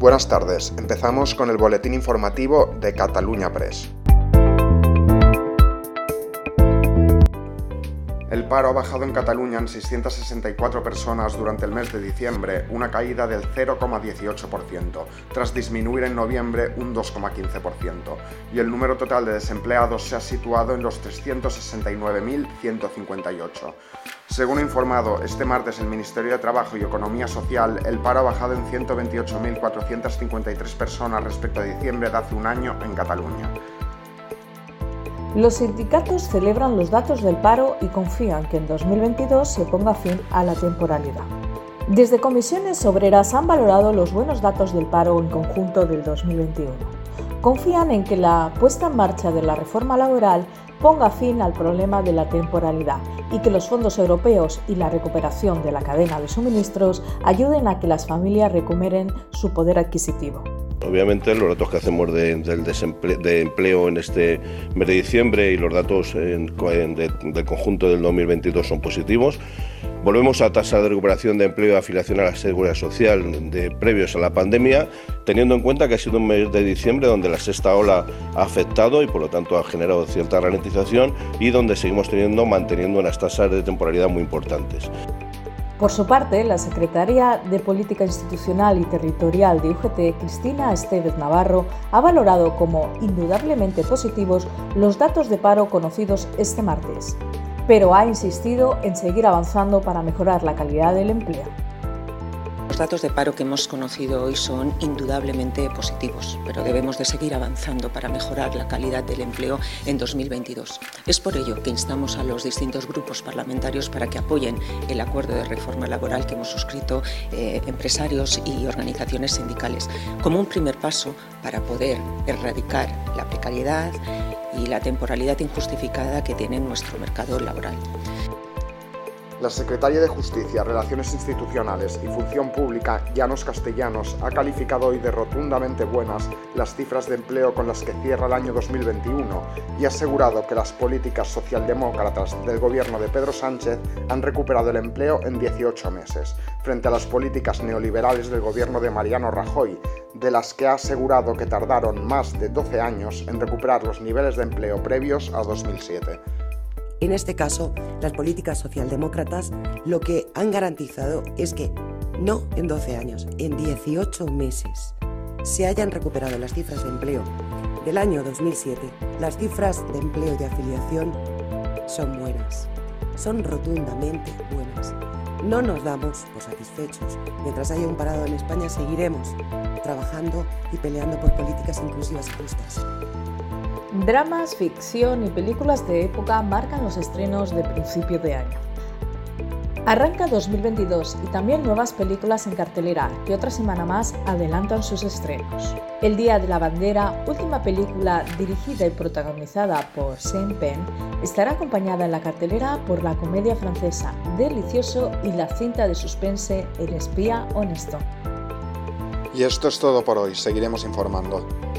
Buenas tardes, empezamos con el boletín informativo de Cataluña Press. El paro ha bajado en Cataluña en 664 personas durante el mes de diciembre, una caída del 0,18%, tras disminuir en noviembre un 2,15%, y el número total de desempleados se ha situado en los 369.158. Según informado este martes el Ministerio de Trabajo y Economía Social, el paro ha bajado en 128.453 personas respecto a diciembre de hace un año en Cataluña. Los sindicatos celebran los datos del paro y confían que en 2022 se ponga fin a la temporalidad. Desde comisiones obreras han valorado los buenos datos del paro en conjunto del 2021. Confían en que la puesta en marcha de la reforma laboral ponga fin al problema de la temporalidad y que los fondos europeos y la recuperación de la cadena de suministros ayuden a que las familias recuperen su poder adquisitivo. Obviamente los datos que hacemos de, de empleo en este mes de diciembre y los datos del conjunto del 2022 son positivos. Volvemos a tasa de recuperación de empleo y afiliación a la seguridad social de previos a la pandemia, teniendo en cuenta que ha sido un mes de diciembre donde la sexta ola ha afectado y por lo tanto ha generado cierta ralentización y donde seguimos teniendo manteniendo unas tasas de temporalidad muy importantes. Por su parte, la secretaria de Política Institucional y Territorial de UGT, Cristina Estevez Navarro, ha valorado como indudablemente positivos los datos de paro conocidos este martes, pero ha insistido en seguir avanzando para mejorar la calidad del empleo. Datos de paro que hemos conocido hoy son indudablemente positivos, pero debemos de seguir avanzando para mejorar la calidad del empleo en 2022. Es por ello que instamos a los distintos grupos parlamentarios para que apoyen el acuerdo de reforma laboral que hemos suscrito eh, empresarios y organizaciones sindicales, como un primer paso para poder erradicar la precariedad y la temporalidad injustificada que tiene nuestro mercado laboral. La secretaria de Justicia, Relaciones Institucionales y Función Pública, Llanos Castellanos, ha calificado hoy de rotundamente buenas las cifras de empleo con las que cierra el año 2021 y ha asegurado que las políticas socialdemócratas del gobierno de Pedro Sánchez han recuperado el empleo en 18 meses, frente a las políticas neoliberales del gobierno de Mariano Rajoy, de las que ha asegurado que tardaron más de 12 años en recuperar los niveles de empleo previos a 2007. En este caso, las políticas socialdemócratas lo que han garantizado es que no en 12 años, en 18 meses se hayan recuperado las cifras de empleo del año 2007. Las cifras de empleo de afiliación son buenas, son rotundamente buenas. No nos damos por satisfechos. Mientras haya un parado en España seguiremos trabajando y peleando por políticas inclusivas y justas. Dramas, ficción y películas de época marcan los estrenos de principio de año. Arranca 2022 y también nuevas películas en cartelera que otra semana más adelantan sus estrenos. El Día de la Bandera, última película dirigida y protagonizada por Sean Penn, estará acompañada en la cartelera por la comedia francesa Delicioso y la cinta de suspense El espía honesto. Y esto es todo por hoy, seguiremos informando.